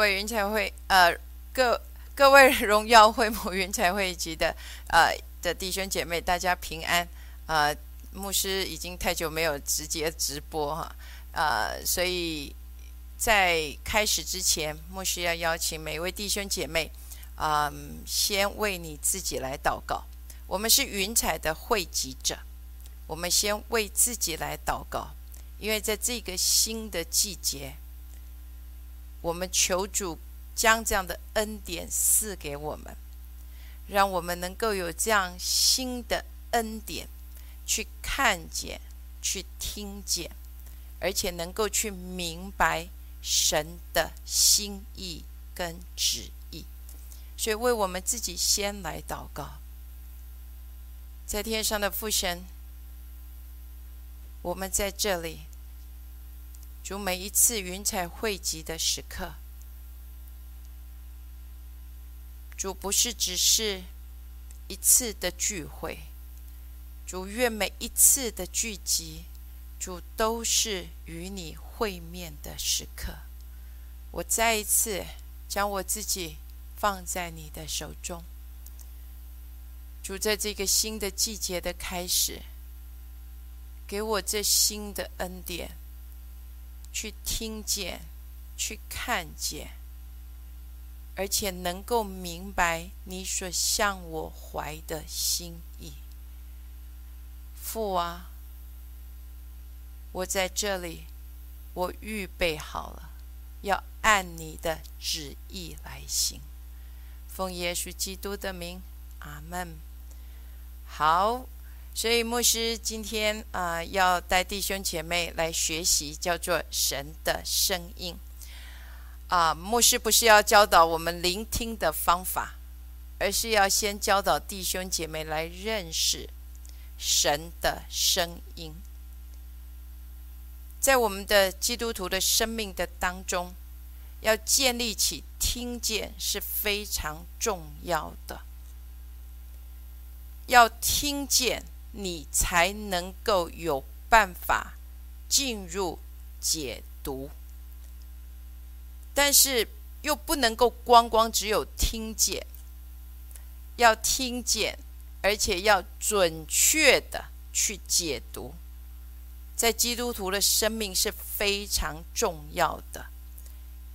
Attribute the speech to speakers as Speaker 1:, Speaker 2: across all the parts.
Speaker 1: 各位云彩会呃各各位荣耀会母云彩会及的呃的弟兄姐妹，大家平安啊！牧师已经太久没有直接直播哈，呃，所以在开始之前，牧师要邀请每一位弟兄姐妹啊，先为你自己来祷告。我们是云彩的汇集者，我们先为自己来祷告，因为在这个新的季节。我们求主将这样的恩典赐给我们，让我们能够有这样新的恩典，去看见、去听见，而且能够去明白神的心意跟旨意。所以，为我们自己先来祷告，在天上的父神，我们在这里。主每一次云彩汇集的时刻，主不是只是一次的聚会，主愿每一次的聚集，主都是与你会面的时刻。我再一次将我自己放在你的手中，主在这个新的季节的开始，给我这新的恩典。去听见，去看见，而且能够明白你所向我怀的心意。父啊，我在这里，我预备好了，要按你的旨意来行。奉耶稣基督的名，阿门。好。所以牧师今天啊，要带弟兄姐妹来学习叫做神的声音啊。牧师不是要教导我们聆听的方法，而是要先教导弟兄姐妹来认识神的声音。在我们的基督徒的生命的当中，要建立起听见是非常重要的，要听见。你才能够有办法进入解读，但是又不能够光光只有听见，要听见，而且要准确的去解读，在基督徒的生命是非常重要的，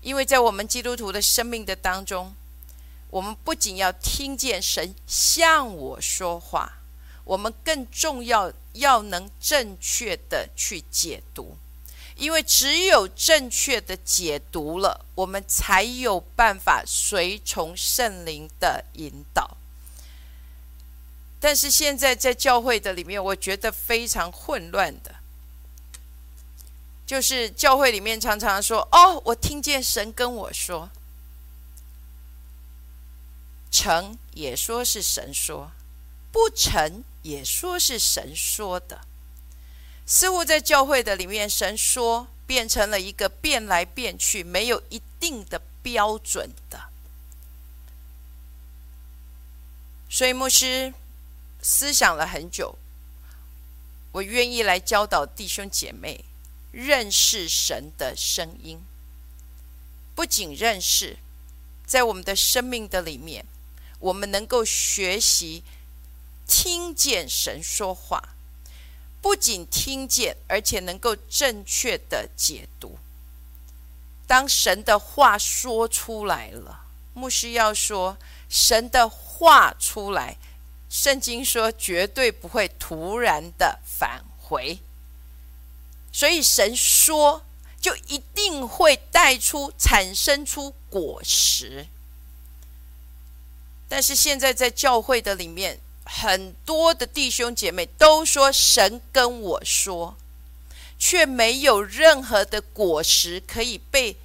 Speaker 1: 因为在我们基督徒的生命的当中，我们不仅要听见神向我说话。我们更重要要能正确的去解读，因为只有正确的解读了，我们才有办法随从圣灵的引导。但是现在在教会的里面，我觉得非常混乱的，就是教会里面常常说：“哦，我听见神跟我说，成也说是神说，不成。”也说是神说的，似乎在教会的里面，神说变成了一个变来变去、没有一定的标准的。所以牧师思想了很久，我愿意来教导弟兄姐妹认识神的声音，不仅认识，在我们的生命的里面，我们能够学习。听见神说话，不仅听见，而且能够正确的解读。当神的话说出来了，牧师要说神的话出来，圣经说绝对不会突然的返回，所以神说就一定会带出、产生出果实。但是现在在教会的里面。很多的弟兄姐妹都说神跟我说，却没有任何的果实可以被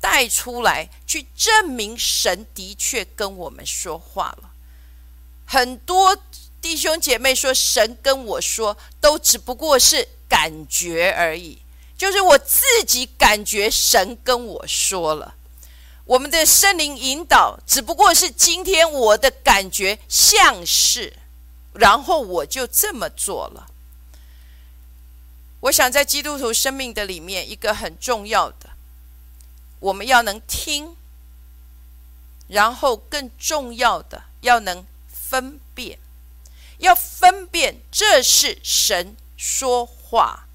Speaker 1: 带出来，去证明神的确跟我们说话了。很多弟兄姐妹说神跟我说，都只不过是感觉而已，就是我自己感觉神跟我说了。我们的圣灵引导只不过是今天我的感觉像是，然后我就这么做了。我想在基督徒生命的里面，一个很重要的，我们要能听，然后更重要的要能分辨，要分辨这是神说话。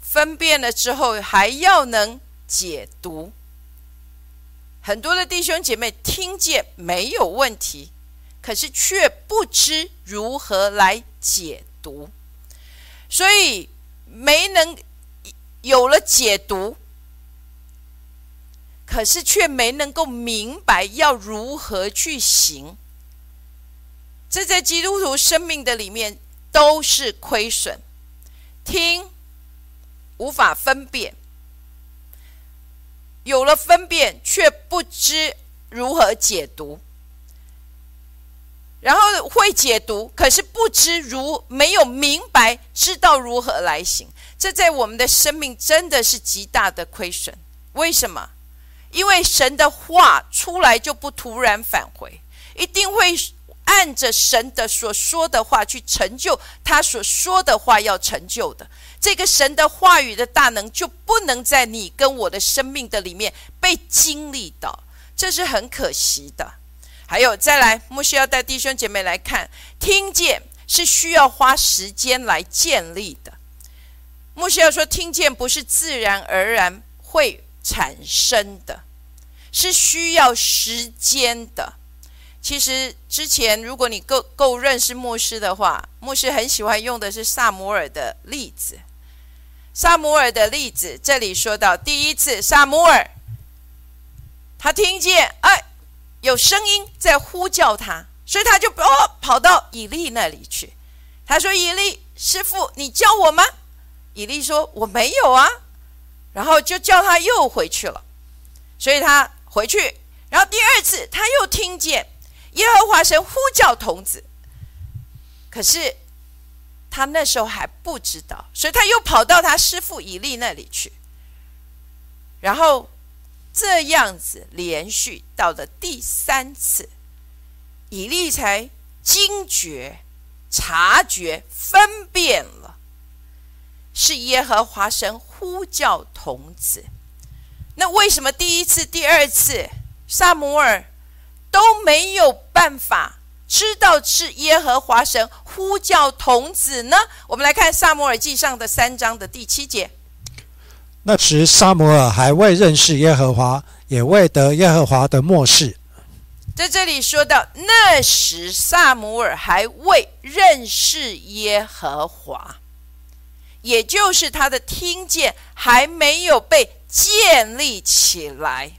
Speaker 1: 分辨了之后，还要能解读。很多的弟兄姐妹听见没有问题，可是却不知如何来解读，所以没能有了解读，可是却没能够明白要如何去行。这在基督徒生命的里面都是亏损，听无法分辨。有了分辨，却不知如何解读；然后会解读，可是不知如没有明白，知道如何来行。这在我们的生命真的是极大的亏损。为什么？因为神的话出来就不突然返回，一定会按着神的所说的话去成就他所说的话要成就的。这个神的话语的大能就不能在你跟我的生命的里面被经历到，这是很可惜的。还有，再来，牧师要带弟兄姐妹来看，听见是需要花时间来建立的。牧师要说，听见不是自然而然会产生的，是需要时间的。其实之前，如果你够够认识牧师的话，牧师很喜欢用的是萨摩尔的例子。萨姆尔的例子，这里说到第一次，萨姆尔他听见哎有声音在呼叫他，所以他就哦跑到以利那里去。他说：“以利师傅，你叫我吗？”以利说：“我没有啊。”然后就叫他又回去了。所以他回去，然后第二次他又听见耶和华神呼叫童子，可是。他那时候还不知道，所以他又跑到他师傅以利那里去，然后这样子连续到了第三次，以利才惊觉、察觉、分辨了，是耶和华神呼叫童子。那为什么第一次、第二次萨摩尔都没有办法？知道是耶和华神呼叫童子呢？我们来看萨摩尔记上的三章的第七节。
Speaker 2: 那时萨摩尔还未认识耶和华，也未得耶和华的漠视。
Speaker 1: 在这里说到，那时萨摩尔还未认识耶和华，也就是他的听见还没有被建立起来。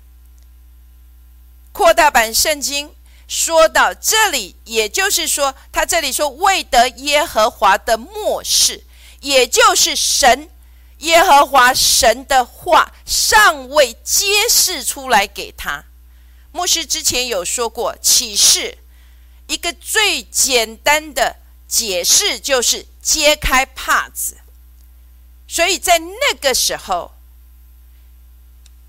Speaker 1: 扩大版圣经。说到这里，也就是说，他这里说未得耶和华的漠视，也就是神耶和华神的话尚未揭示出来给他。牧师之前有说过，启示一个最简单的解释就是揭开帕子，所以在那个时候，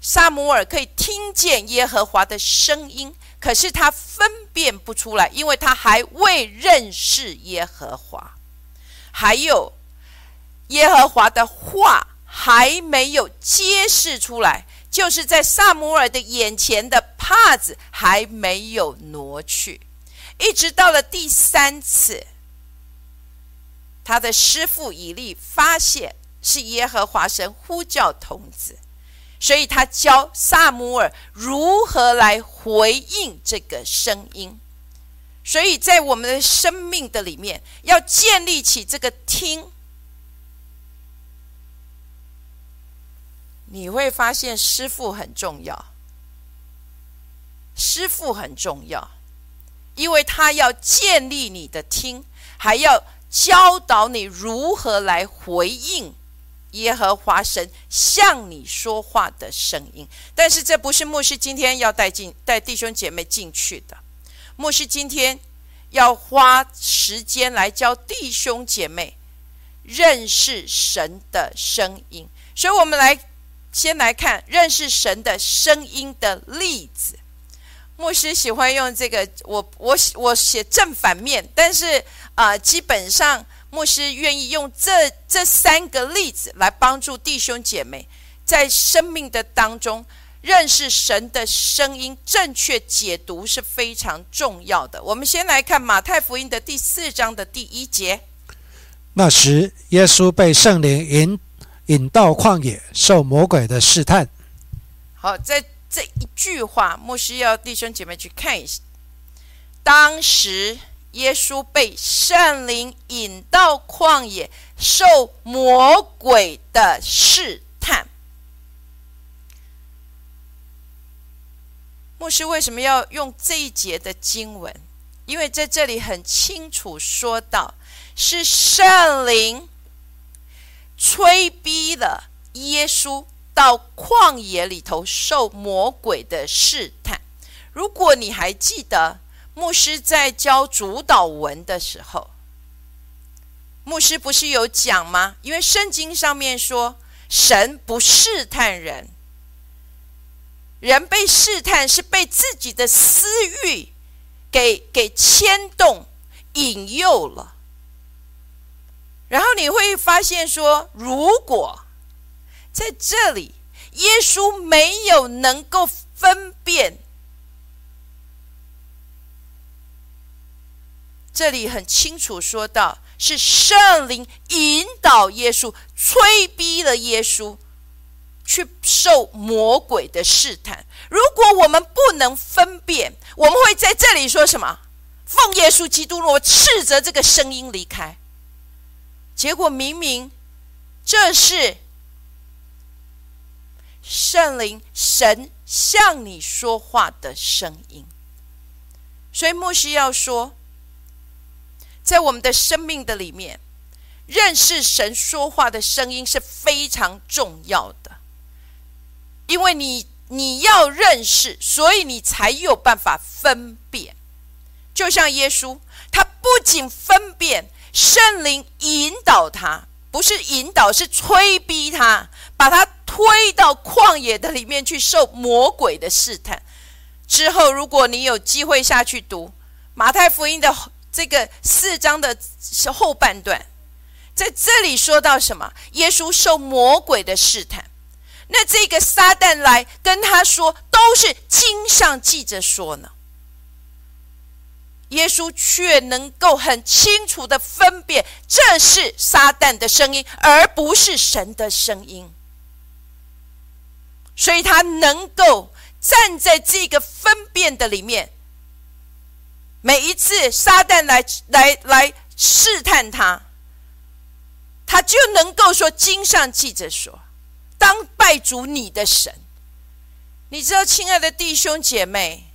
Speaker 1: 萨姆尔可以听见耶和华的声音。可是他分辨不出来，因为他还未认识耶和华，还有耶和华的话还没有揭示出来，就是在萨姆尔的眼前的帕子还没有挪去，一直到了第三次，他的师傅以利发现是耶和华神呼叫童子。所以他教萨姆尔如何来回应这个声音。所以在我们的生命的里面，要建立起这个听，你会发现师傅很重要，师傅很重要，因为他要建立你的听，还要教导你如何来回应。耶和华神向你说话的声音，但是这不是牧师今天要带进带弟兄姐妹进去的。牧师今天要花时间来教弟兄姐妹认识神的声音，所以我们来先来看认识神的声音的例子。牧师喜欢用这个，我我我写正反面，但是啊，基本上。牧师愿意用这这三个例子来帮助弟兄姐妹，在生命的当中认识神的声音，正确解读是非常重要的。我们先来看马太福音的第四章的第一节。
Speaker 2: 那时，耶稣被圣灵引引到旷野，受魔鬼的试探。
Speaker 1: 好，在这一句话，牧师要弟兄姐妹去看一下。当时，耶稣被圣灵引到旷野，受魔鬼的试探。牧师为什么要用这一节的经文？因为在这里很清楚说到。是圣灵催逼了耶稣到旷野里头受魔鬼的试探。如果你还记得，牧师在教主导文的时候，牧师不是有讲吗？因为圣经上面说，神不试探人，人被试探是被自己的私欲给给牵动、引诱了。然后你会发现说，如果在这里耶稣没有能够分辨，这里很清楚说到是圣灵引导耶稣，催逼了耶稣去受魔鬼的试探。如果我们不能分辨，我们会在这里说什么？奉耶稣基督，我斥责这个声音离开。结果明明这是圣灵神向你说话的声音，所以牧师要说，在我们的生命的里面，认识神说话的声音是非常重要的，因为你你要认识，所以你才有办法分辨。就像耶稣，他不仅分辨。圣灵引导他，不是引导，是催逼他，把他推到旷野的里面去受魔鬼的试探。之后，如果你有机会下去读马太福音的这个四章的是后半段，在这里说到什么？耶稣受魔鬼的试探，那这个撒旦来跟他说，都是经上记着说呢。耶稣却能够很清楚的分辨，这是撒旦的声音，而不是神的声音。所以他能够站在这个分辨的里面。每一次撒旦来来来试探他，他就能够说：“经上记着说，当拜主你的神。”你知道，亲爱的弟兄姐妹。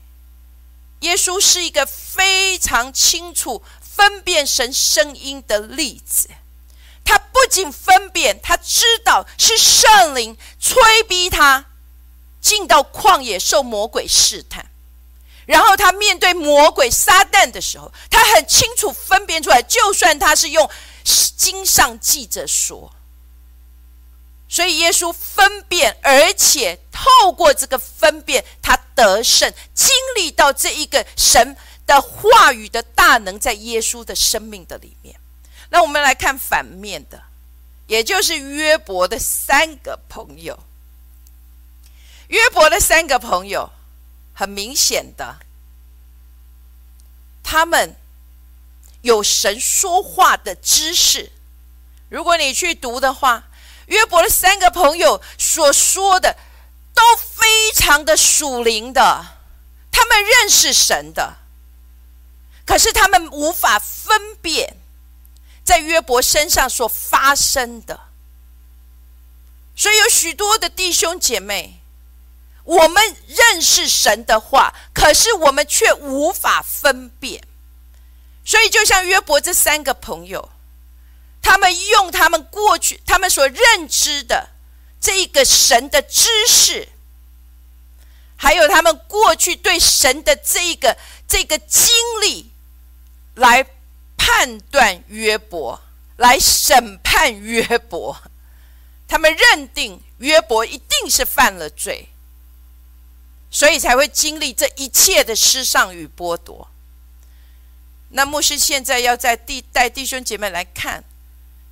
Speaker 1: 耶稣是一个非常清楚分辨神声音的例子。他不仅分辨，他知道是圣灵催逼他进到旷野受魔鬼试探。然后他面对魔鬼撒旦的时候，他很清楚分辨出来，就算他是用经上记着说。所以耶稣分辨，而且透过这个分辨，他得胜，经历到这一个神的话语的大能，在耶稣的生命的里面。那我们来看反面的，也就是约伯的三个朋友。约伯的三个朋友，很明显的，他们有神说话的知识。如果你去读的话。约伯的三个朋友所说的都非常的属灵的，他们认识神的，可是他们无法分辨在约伯身上所发生的。所以有许多的弟兄姐妹，我们认识神的话，可是我们却无法分辨。所以就像约伯这三个朋友。他们用他们过去他们所认知的这一个神的知识，还有他们过去对神的这一个这个经历，来判断约伯，来审判约伯。他们认定约伯一定是犯了罪，所以才会经历这一切的失丧与剥夺。那牧师现在要在弟带弟兄姐妹来看。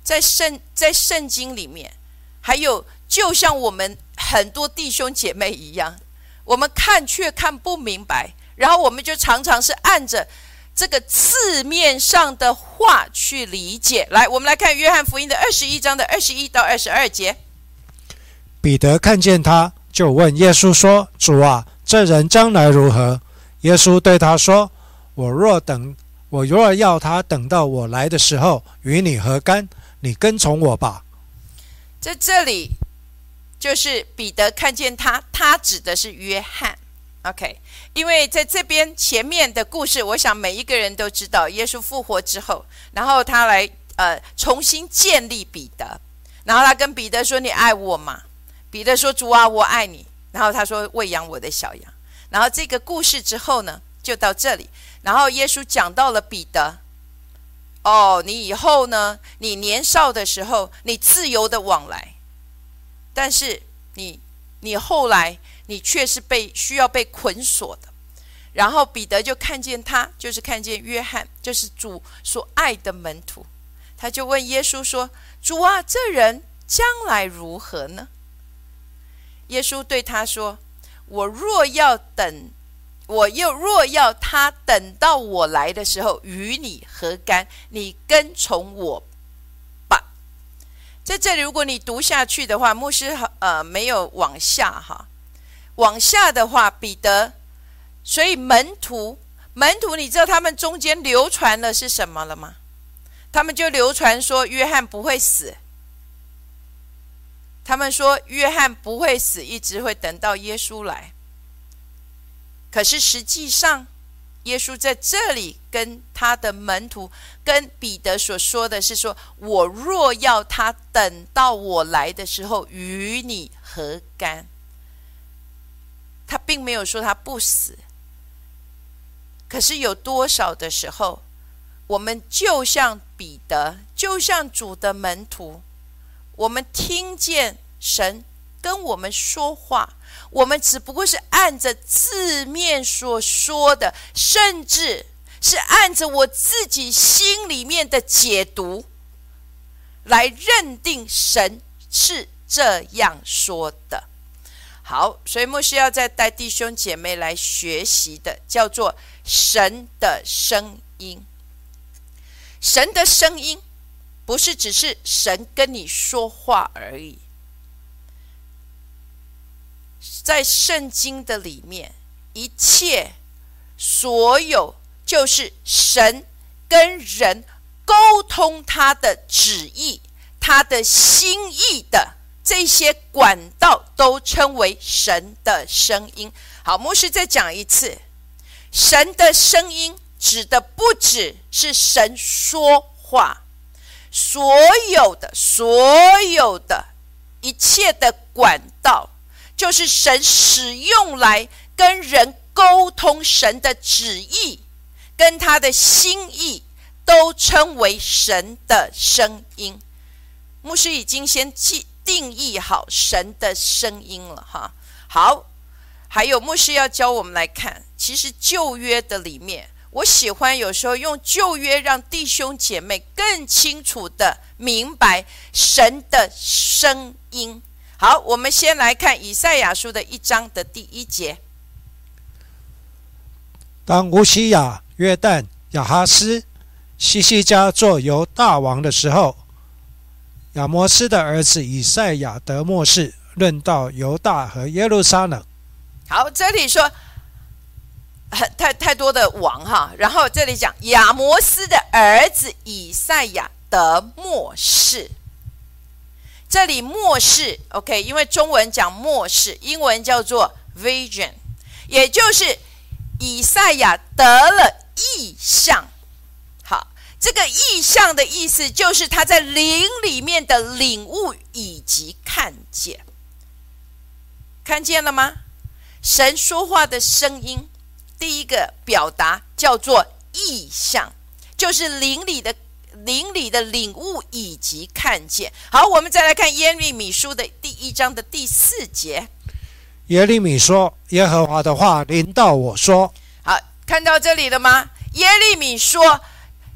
Speaker 1: 在圣在圣经里面，还有就像我们很多弟兄姐妹一样，我们看却看不明白，然后我们就常常是按着这个字面上的话去理解。来，我们来看约翰福音的二十一章的二十一到二十二节。
Speaker 2: 彼得看见他，就问耶稣说：“主啊，这人将来如何？”耶稣对他说：“我若等，我若要他等到我来的时候，与你何干？你跟从我吧。”
Speaker 1: 在这里，就是彼得看见他，他指的是约翰。OK，因为在这边前面的故事，我想每一个人都知道，耶稣复活之后，然后他来呃重新建立彼得，然后他跟彼得说：“你爱我吗？”彼得说：“主啊，我爱你。”然后他说：“喂养我的小羊。”然后这个故事之后呢，就到这里。然后耶稣讲到了彼得：“哦，你以后呢，你年少的时候，你自由的往来，但是你，你后来，你却是被需要被捆锁的。”然后彼得就看见他，就是看见约翰，就是主所爱的门徒，他就问耶稣说：“主啊，这人将来如何呢？”耶稣对他说：“我若要等，我又若要他等到我来的时候，与你何干？你跟从我吧。”在这里，如果你读下去的话，牧师呃没有往下哈，往下的话，彼得，所以门徒门徒，你知道他们中间流传的是什么了吗？他们就流传说约翰不会死。他们说约翰不会死，一直会等到耶稣来。可是实际上，耶稣在这里跟他的门徒、跟彼得所说的是：说我若要他等到我来的时候，与你何干？他并没有说他不死。可是有多少的时候，我们就像彼得，就像主的门徒。我们听见神跟我们说话，我们只不过是按着字面所说的，甚至是按着我自己心里面的解读来认定神是这样说的。好，所以牧师要再带弟兄姐妹来学习的，叫做神的声音，神的声音。不是只是神跟你说话而已，在圣经的里面，一切所有就是神跟人沟通他的旨意、他的心意的这些管道，都称为神的声音。好，牧师再讲一次，神的声音指的不只是神说话。所有的、所有的一切的管道，就是神使用来跟人沟通神的旨意，跟他的心意，都称为神的声音。牧师已经先记定义好神的声音了，哈。好，还有牧师要教我们来看，其实旧约的里面。我喜欢有时候用旧约，让弟兄姐妹更清楚的明白神的声音。好，我们先来看以赛亚书的一章的第一节。
Speaker 2: 当乌西亚、约旦、亚哈斯、西西家做犹大王的时候，亚摩斯的儿子以赛亚得末世，论到犹大和耶路撒冷。
Speaker 1: 好，这里说。太太多的王哈，然后这里讲亚摩斯的儿子以赛亚得末世，这里末世 OK，因为中文讲末世，英文叫做 vision，也就是以赛亚得了意象。好，这个意象的意思就是他在灵里面的领悟以及看见，看见了吗？神说话的声音。第一个表达叫做意象，就是灵里的灵里的领悟以及看见。好，我们再来看耶利米书的第一章的第四节。
Speaker 2: 耶利米说：“耶和华的话临到我说。”
Speaker 1: 好，看到这里了吗？耶利米说：“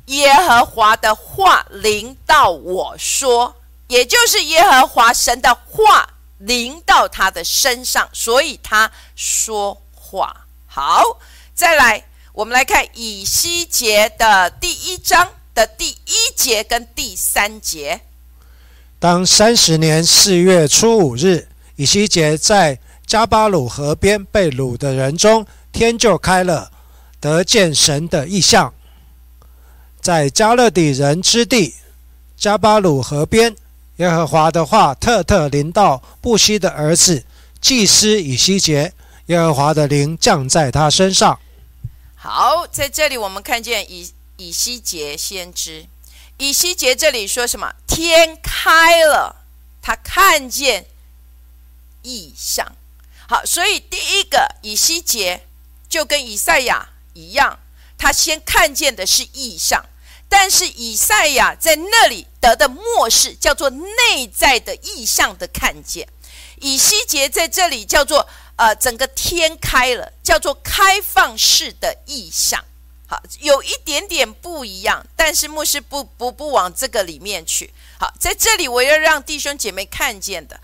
Speaker 1: 耶和华的话临到我说，也就是耶和华神的话临到他的身上，所以他说话。好，再来，我们来看以西结的第一章的第一节跟第三节。
Speaker 2: 当三十年四月初五日，以西结在加巴鲁河边被掳的人中，天就开了，得见神的异象，在加勒底人之地，加巴鲁河边。耶和华的话特特临到布西的儿子祭司以西结，耶和华的灵降在他身上。
Speaker 1: 好，在这里我们看见以以西结先知，以西结这里说什么？天开了，他看见异象。好，所以第一个以西结就跟以赛亚一样，他先看见的是异象。但是以赛亚在那里得的末世叫做内在的意象的看见，以西结在这里叫做呃整个天开了，叫做开放式的意象。好，有一点点不一样，但是牧师不不不往这个里面去。好，在这里我要让弟兄姐妹看见的，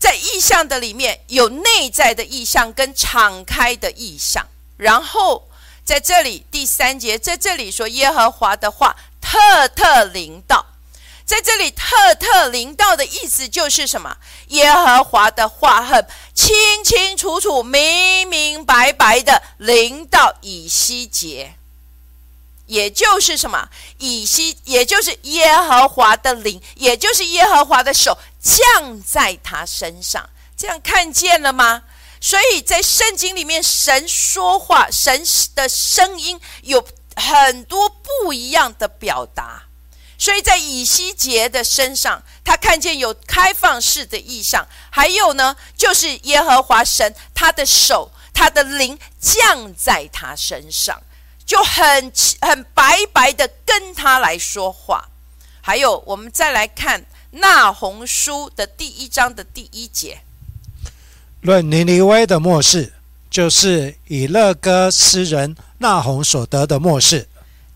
Speaker 1: 在意象的里面有内在的意象跟敞开的意象，然后。在这里第三节，在这里说耶和华的话特特临到，在这里特特临到的意思就是什么？耶和华的话很清清楚楚、明明白白的临到以西结，也就是什么？以西，也就是耶和华的灵，也就是耶和华的手降在他身上，这样看见了吗？所以在圣经里面，神说话，神的声音有很多不一样的表达。所以在以西结的身上，他看见有开放式的意象，还有呢，就是耶和华神他的手，他的灵降在他身上，就很很白白的跟他来说话。还有，我们再来看那红书的第一章的第一节。
Speaker 2: 论尼尼微的末世，就是以勒哥斯人那红所得的末世。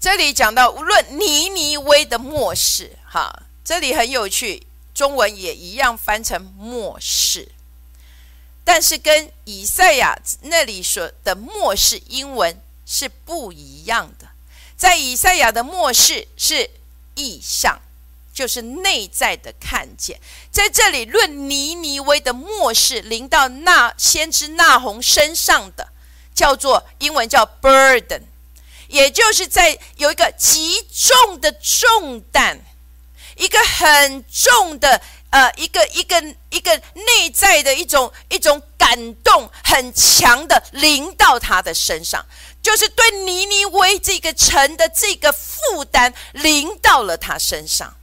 Speaker 1: 这里讲到无论尼尼微的末世，哈，这里很有趣，中文也一样翻成末世，但是跟以赛亚那里说的末世英文是不一样的。在以赛亚的末世是意象。就是内在的看见，在这里论尼尼微的末世临到那先知那红身上的，叫做英文叫 burden，也就是在有一个极重的重担，一个很重的呃一个一个一个内在的一种一种感动很强的临到他的身上，就是对尼尼微这个城的这个负担临到了他身上。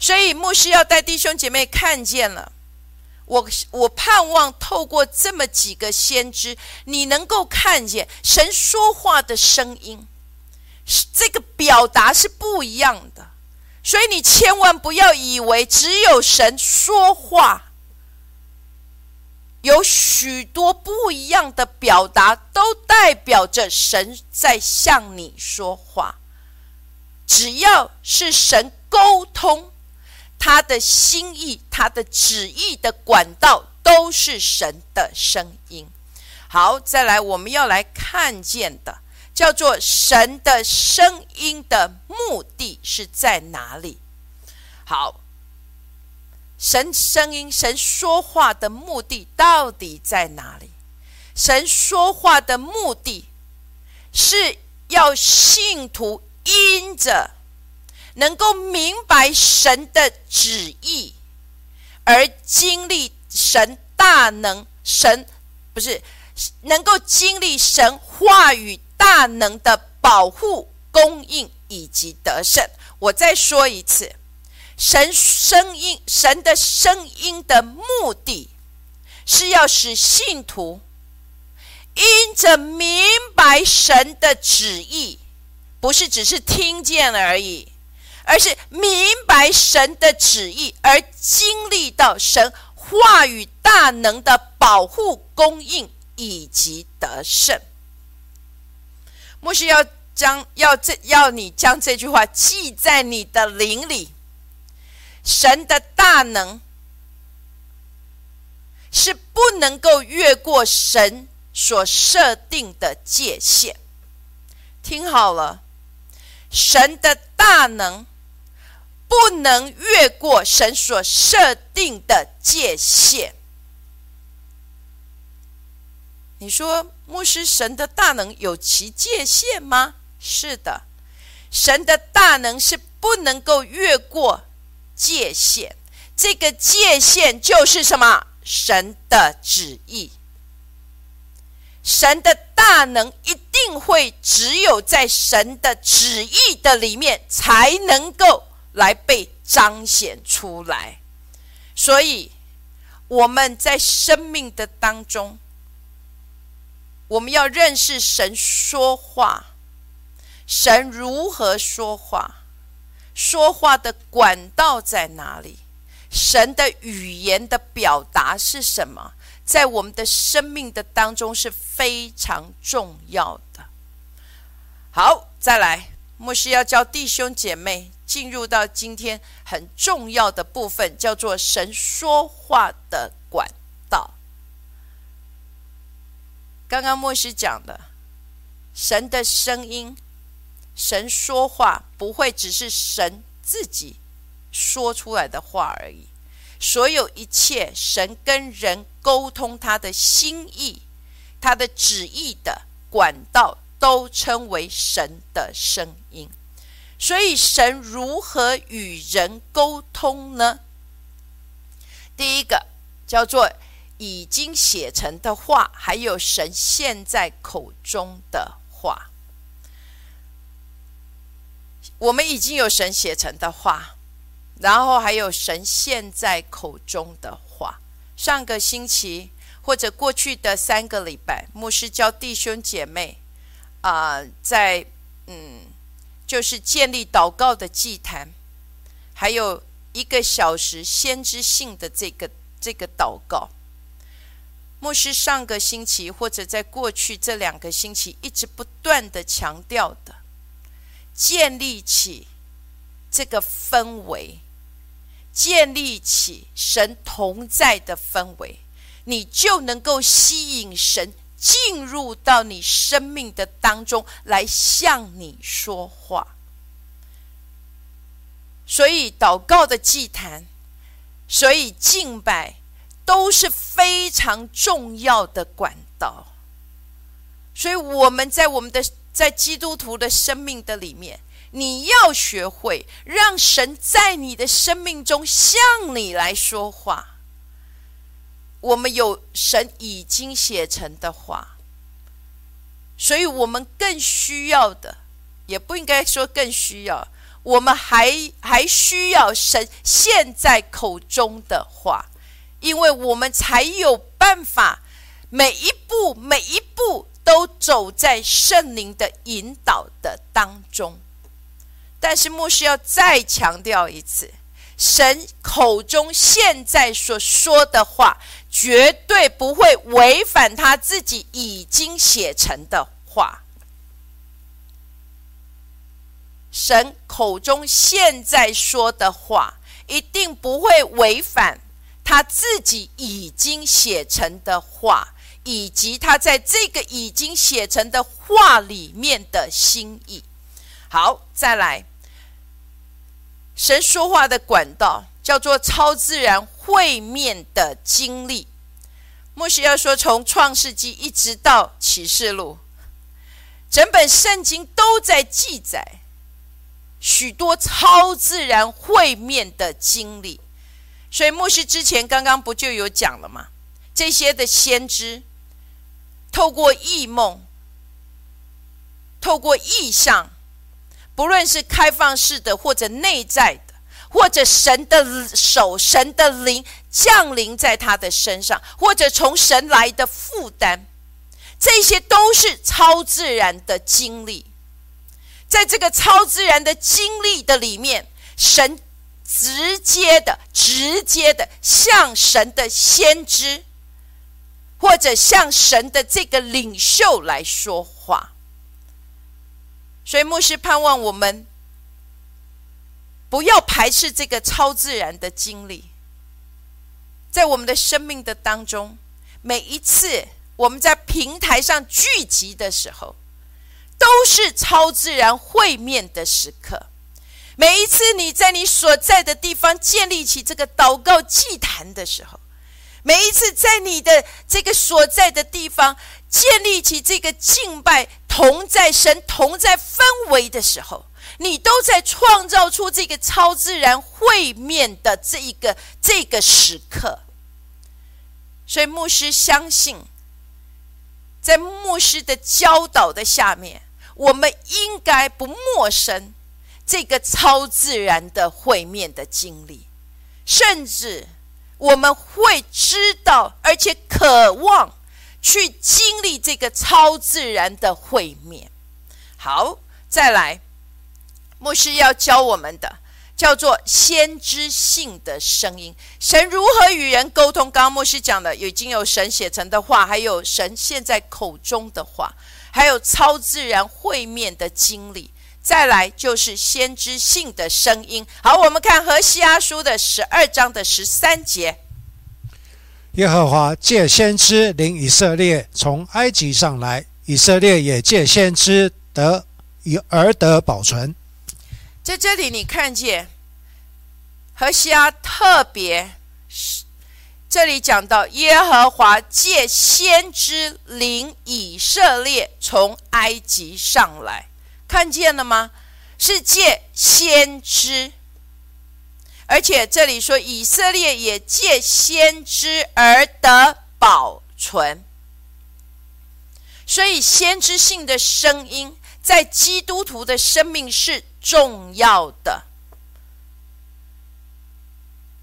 Speaker 1: 所以牧师要带弟兄姐妹看见了，我我盼望透过这么几个先知，你能够看见神说话的声音，这个表达是不一样的。所以你千万不要以为只有神说话，有许多不一样的表达都代表着神在向你说话。只要是神沟通。他的心意，他的旨意的管道都是神的声音。好，再来，我们要来看见的叫做神的声音的目的是在哪里？好，神声音，神说话的目的到底在哪里？神说话的目的是要信徒因着。能够明白神的旨意，而经历神大能，神不是能够经历神话语大能的保护、供应以及得胜。我再说一次，神声音，神的声音的目的是要使信徒因着明白神的旨意，不是只是听见而已。而是明白神的旨意，而经历到神话语大能的保护、供应以及得胜。牧师要将要这要你将这句话记在你的灵里。神的大能是不能够越过神所设定的界限。听好了，神的大能不能越过神所设定的界限。你说，牧师，神的大能有其界限吗？是的，神的大能是不能够越过界限。这个界限就是什么？神的旨意。神的大能一定会只有在神的旨意的里面才能够来被彰显出来。所以我们在生命的当中。我们要认识神说话，神如何说话，说话的管道在哪里？神的语言的表达是什么？在我们的生命的当中是非常重要的。好，再来，牧师要教弟兄姐妹进入到今天很重要的部分，叫做神说话的管。刚刚牧师讲的，神的声音，神说话不会只是神自己说出来的话而已。所有一切神跟人沟通他的心意、他的旨意的管道，都称为神的声音。所以，神如何与人沟通呢？第一个叫做。已经写成的话，还有神现在口中的话，我们已经有神写成的话，然后还有神现在口中的话。上个星期或者过去的三个礼拜，牧师教弟兄姐妹啊，在嗯，就是建立祷告的祭坛，还有一个小时先知性的这个这个祷告。牧师上个星期或者在过去这两个星期一直不断的强调的，建立起这个氛围，建立起神同在的氛围，你就能够吸引神进入到你生命的当中来向你说话。所以祷告的祭坛，所以敬拜。都是非常重要的管道，所以我们在我们的在基督徒的生命的里面，你要学会让神在你的生命中向你来说话。我们有神已经写成的话，所以我们更需要的，也不应该说更需要，我们还还需要神现在口中的话。因为我们才有办法，每一步每一步都走在圣灵的引导的当中。但是牧师要再强调一次，神口中现在所说的话，绝对不会违反他自己已经写成的话。神口中现在说的话，一定不会违反。他自己已经写成的话，以及他在这个已经写成的话里面的心意。好，再来，神说话的管道叫做超自然会面的经历。莫西要说，从创世纪一直到启示录，整本圣经都在记载许多超自然会面的经历。所以牧师之前刚刚不就有讲了吗？这些的先知透过异梦、透过意象，不论是开放式的或者内在的，或者神的手、神的灵降临在他的身上，或者从神来的负担，这些都是超自然的经历。在这个超自然的经历的里面，神。直接的、直接的向神的先知，或者向神的这个领袖来说话。所以牧师盼望我们不要排斥这个超自然的经历，在我们的生命的当中，每一次我们在平台上聚集的时候，都是超自然会面的时刻。每一次你在你所在的地方建立起这个祷告祭坛的时候，每一次在你的这个所在的地方建立起这个敬拜同在神同在氛围的时候。你都在创造出这个超自然会面的这一个这个时刻，所以牧师相信，在牧师的教导的下面，我们应该不陌生这个超自然的会面的经历，甚至我们会知道，而且渴望去经历这个超自然的会面。好，再来。牧师要教我们的叫做先知性的声音。神如何与人沟通？刚刚牧师讲的，已经有神写成的话，还有神现在口中的话，还有超自然会面的经历。再来就是先知性的声音。好，我们看何西阿书的十二章的十三节：
Speaker 2: 耶和华借先知领以色列从埃及上来，以色列也借先知得以而得保存。
Speaker 1: 在这里，你看见何西阿特别是这里讲到耶和华借先知领以色列从埃及上来，看见了吗？是借先知，而且这里说以色列也借先知而得保存，所以先知性的声音在基督徒的生命是。重要的，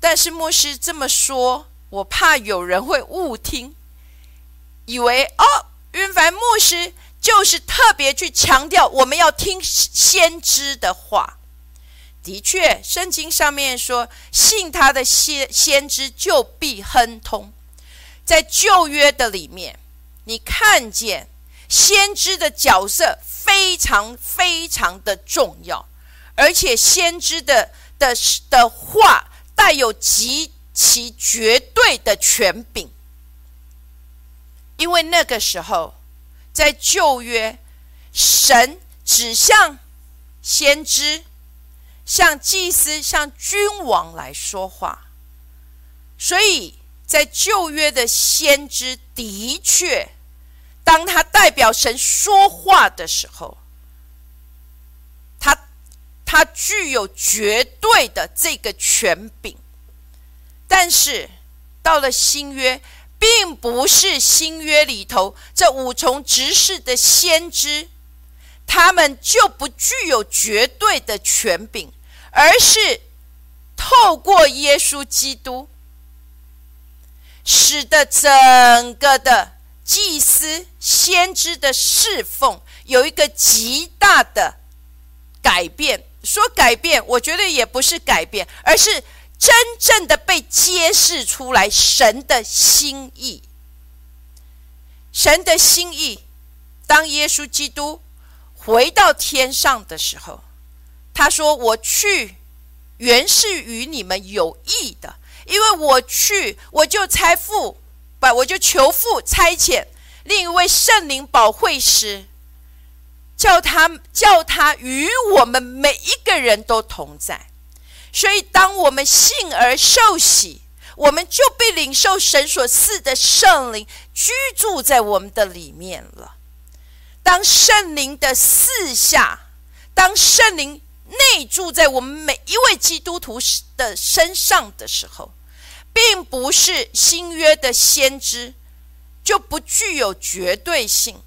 Speaker 1: 但是牧师这么说，我怕有人会误听，以为哦，云凡牧师就是特别去强调我们要听先知的话。的确，圣经上面说，信他的先先知就必亨通。在旧约的里面，你看见先知的角色非常非常的重要。而且先知的的的话带有极其绝对的权柄，因为那个时候在旧约，神指向先知、向祭司、向君王来说话，所以在旧约的先知的确，当他代表神说话的时候。他他具有绝对的这个权柄，但是到了新约，并不是新约里头这五重执事的先知，他们就不具有绝对的权柄，而是透过耶稣基督，使得整个的祭司先知的侍奉有一个极大的改变。说改变，我觉得也不是改变，而是真正的被揭示出来神的心意。神的心意，当耶稣基督回到天上的时候，他说：“我去，原是与你们有益的，因为我去，我就差父，不，我就求父差遣另一位圣灵保惠师。”叫他叫他与我们每一个人都同在，所以当我们信而受洗，我们就被领受神所赐的圣灵居住在我们的里面了。当圣灵的四下，当圣灵内住在我们每一位基督徒的身上的时候，并不是新约的先知就不具有绝对性。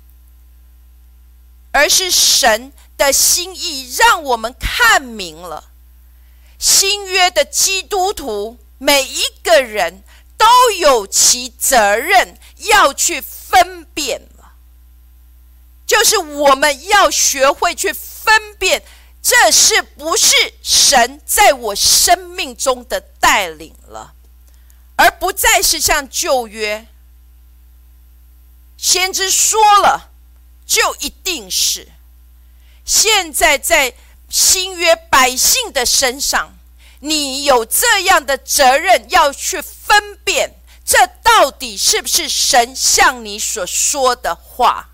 Speaker 1: 而是神的心意，让我们看明了新约的基督徒每一个人都有其责任要去分辨了，就是我们要学会去分辨，这是不是神在我生命中的带领了，而不再是像旧约先知说了。就一定是现在在新约百姓的身上，你有这样的责任，要去分辨这到底是不是神向你所说的话。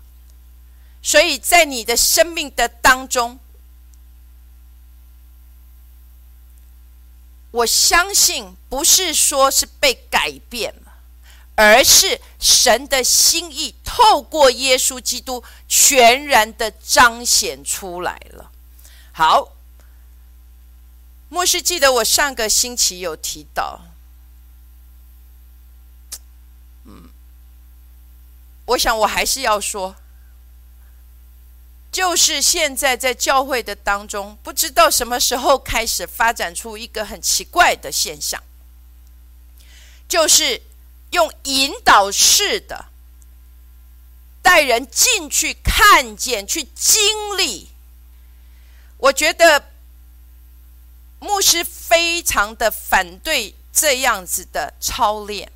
Speaker 1: 所以在你的生命的当中，我相信不是说是被改变了，而是神的心意透过耶稣基督全然的彰显出来了。好。牧师记得我上个星期有提到，嗯，我想我还是要说，就是现在在教会的当中，不知道什么时候开始发展出一个很奇怪的现象，就是用引导式的带人进去看见、去经历，我觉得。牧师非常的反对这样子的操练，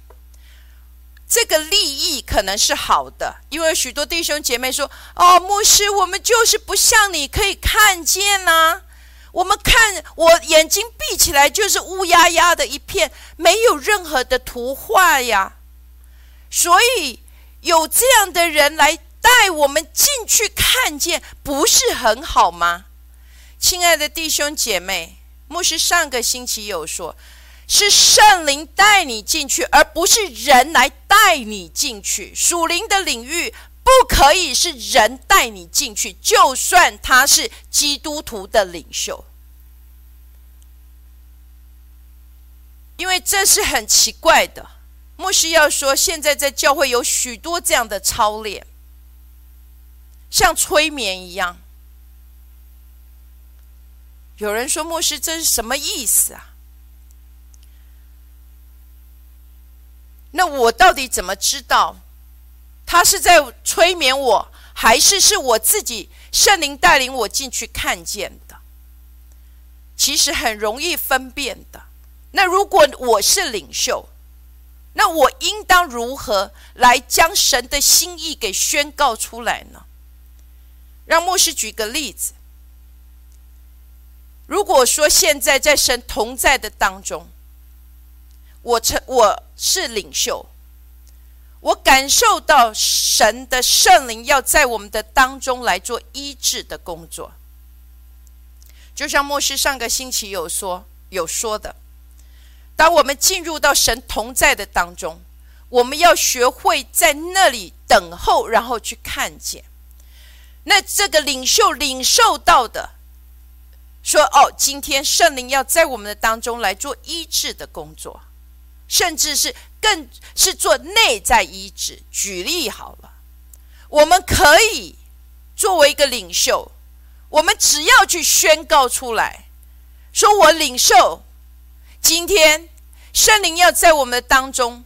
Speaker 1: 这个利益可能是好的，因为许多弟兄姐妹说：“哦，牧师，我们就是不像你可以看见呐，我们看我眼睛闭起来就是乌压压的一片，没有任何的图画呀。”所以有这样的人来带我们进去看见，不是很好吗？亲爱的弟兄姐妹。牧师上个星期有说，是圣灵带你进去，而不是人来带你进去。属灵的领域不可以是人带你进去，就算他是基督徒的领袖，因为这是很奇怪的。牧师要说，现在在教会有许多这样的操练，像催眠一样。有人说：“牧师，这是什么意思啊？”那我到底怎么知道他是在催眠我，还是是我自己圣灵带领我进去看见的？其实很容易分辨的。那如果我是领袖，那我应当如何来将神的心意给宣告出来呢？让牧师举个例子。如果说现在在神同在的当中，我成我是领袖，我感受到神的圣灵要在我们的当中来做医治的工作，就像牧师上个星期有说有说的，当我们进入到神同在的当中，我们要学会在那里等候，然后去看见，那这个领袖领受到的。说哦，今天圣灵要在我们的当中来做医治的工作，甚至是更是做内在医治。举例好了，我们可以作为一个领袖，我们只要去宣告出来，说我领袖，今天圣灵要在我们的当中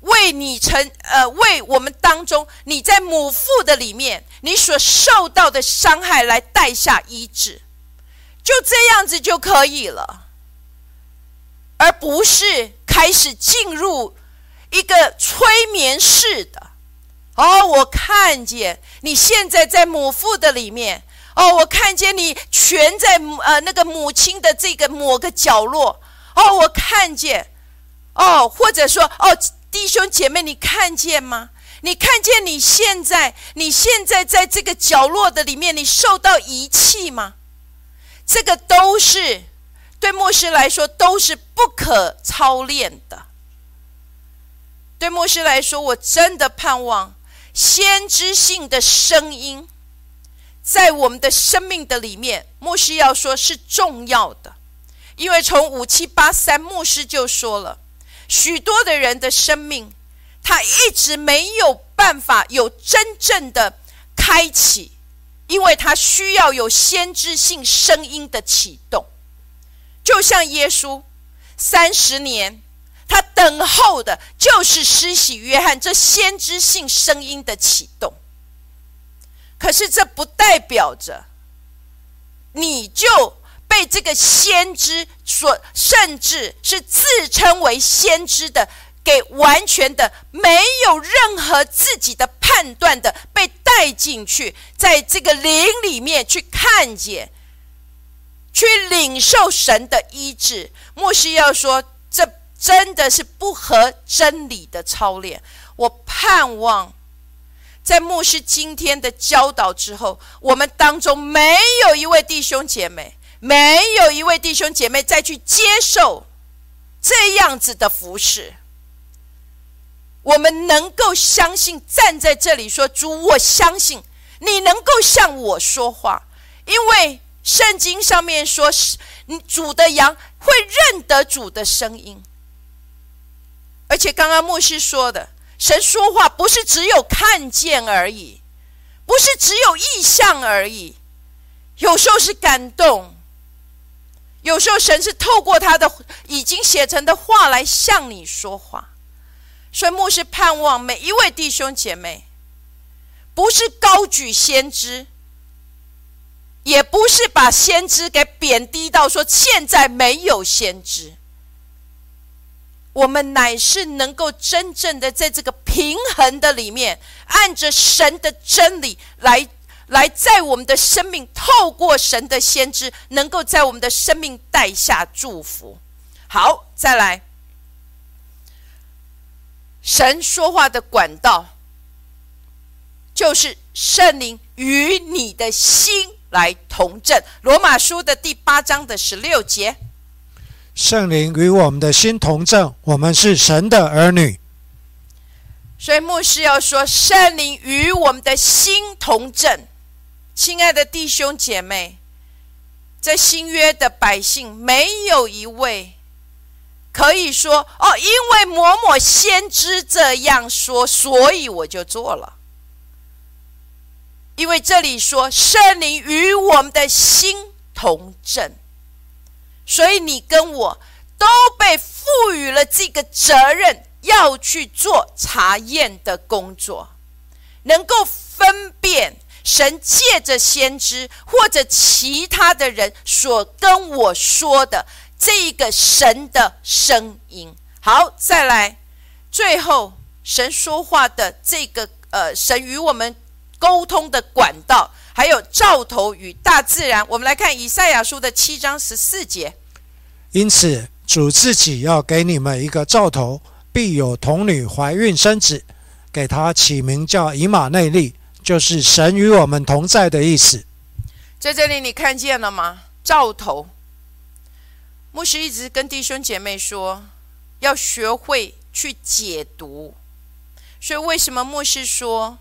Speaker 1: 为你成呃为我们当中你在母腹的里面你所受到的伤害来带下医治。就这样子就可以了，而不是开始进入一个催眠式的。哦，我看见你现在在母腹的里面。哦，我看见你蜷在呃那个母亲的这个某个角落。哦，我看见。哦，或者说，哦，弟兄姐妹，你看见吗？你看见你现在你现在在这个角落的里面，你受到遗弃吗？这个都是对牧师来说都是不可操练的。对牧师来说，我真的盼望先知性的声音在我们的生命的里面。牧师要说是重要的，因为从五七八三牧师就说了，许多的人的生命，他一直没有办法有真正的开启。因为他需要有先知性声音的启动，就像耶稣三十年，他等候的就是施洗约翰这先知性声音的启动。可是这不代表着你就被这个先知所，甚至是自称为先知的。给完全的没有任何自己的判断的被带进去，在这个灵里面去看见去领受神的医治。牧师要说，这真的是不合真理的操练。我盼望，在牧师今天的教导之后，我们当中没有一位弟兄姐妹，没有一位弟兄姐妹再去接受这样子的服饰。我们能够相信，站在这里说：“主，我相信你能够向我说话，因为圣经上面说，是主的羊会认得主的声音。而且刚刚牧师说的，神说话不是只有看见而已，不是只有意象而已，有时候是感动，有时候神是透过他的已经写成的话来向你说话。”所以牧师盼望每一位弟兄姐妹，不是高举先知，也不是把先知给贬低到说现在没有先知。我们乃是能够真正的在这个平衡的里面，按着神的真理来来，在我们的生命透过神的先知，能够在我们的生命带下祝福。好，再来。神说话的管道，就是圣灵与你的心来同证。罗马书的第八章的十六节，
Speaker 2: 圣灵与我们的心同证，我们是神的儿女。
Speaker 1: 所以牧师要说，圣灵与我们的心同证。亲爱的弟兄姐妹，在新约的百姓，没有一位。可以说哦，因为某某先知这样说，所以我就做了。因为这里说圣灵与我们的心同证，所以你跟我都被赋予了这个责任，要去做查验的工作，能够分辨神借着先知或者其他的人所跟我说的。这一个神的声音，好，再来，最后神说话的这个呃，神与我们沟通的管道，还有兆头与大自然，我们来看以赛亚书的七章十四节。
Speaker 2: 因此，主自己要给你们一个兆头，必有童女怀孕生子，给他起名叫以马内利，就是神与我们同在的意思。
Speaker 1: 在这里，你看见了吗？兆头。牧师一直跟弟兄姐妹说，要学会去解读。所以，为什么牧师说，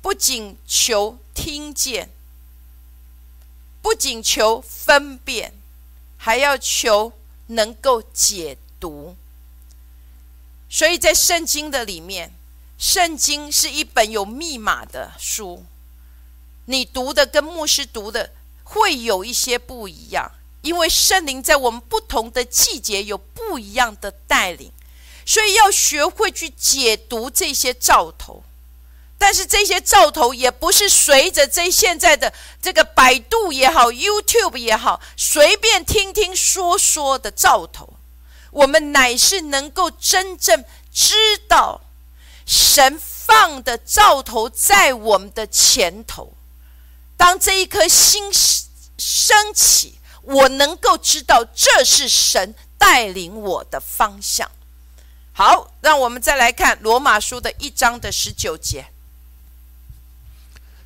Speaker 1: 不仅求听见，不仅求分辨，还要求能够解读？所以在圣经的里面，圣经是一本有密码的书，你读的跟牧师读的会有一些不一样。因为圣灵在我们不同的季节有不一样的带领，所以要学会去解读这些兆头。但是这些兆头也不是随着这现在的这个百度也好、YouTube 也好，随便听听说说的兆头。我们乃是能够真正知道神放的兆头在我们的前头。当这一颗心升起。我能够知道这是神带领我的方向。好，让我们再来看罗马书的一章的十九节。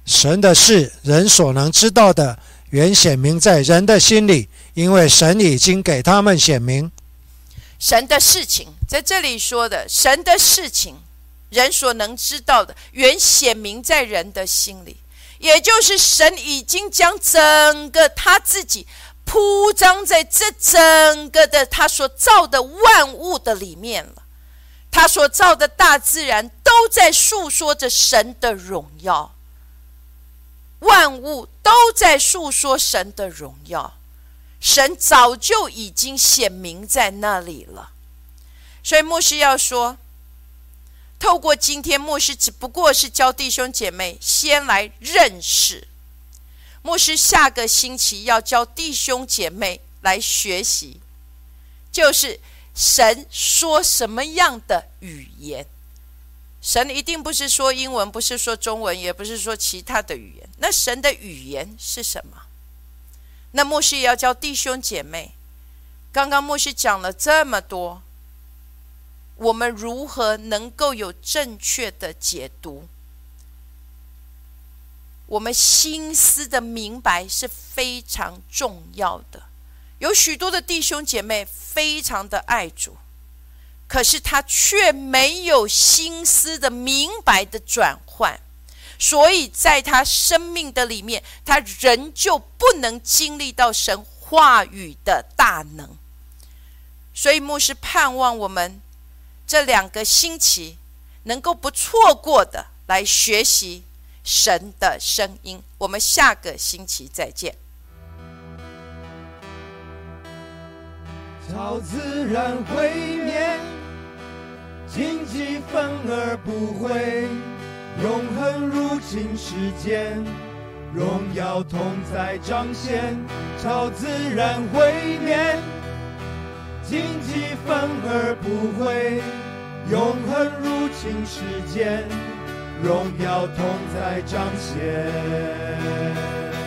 Speaker 2: 神的事，人所能知道的，原显明在人的心里，因为神已经给他们显明。
Speaker 1: 神的事情在这里说的，神的事情，人所能知道的，原显明在人的心里，也就是神已经将整个他自己。铺张在这整个的他所造的万物的里面了，他所造的大自然都在诉说着神的荣耀，万物都在诉说神的荣耀，神早就已经显明在那里了。所以牧师要说，透过今天牧师只不过是教弟兄姐妹先来认识。牧师下个星期要教弟兄姐妹来学习，就是神说什么样的语言。神一定不是说英文，不是说中文，也不是说其他的语言。那神的语言是什么？那牧师也要教弟兄姐妹。刚刚牧师讲了这么多，我们如何能够有正确的解读？我们心思的明白是非常重要的。有许多的弟兄姐妹非常的爱主，可是他却没有心思的明白的转换，所以在他生命的里面，他仍旧不能经历到神话语的大能。所以牧师盼望我们这两个星期能够不错过的来学习。神的声音，我们下个星期再见。
Speaker 3: 超自然会面，荆棘反而不会，永恒入侵世间，荣耀同在彰显。超自然会面，荆棘反而不会，永恒入侵世间。荣耀同在彰显。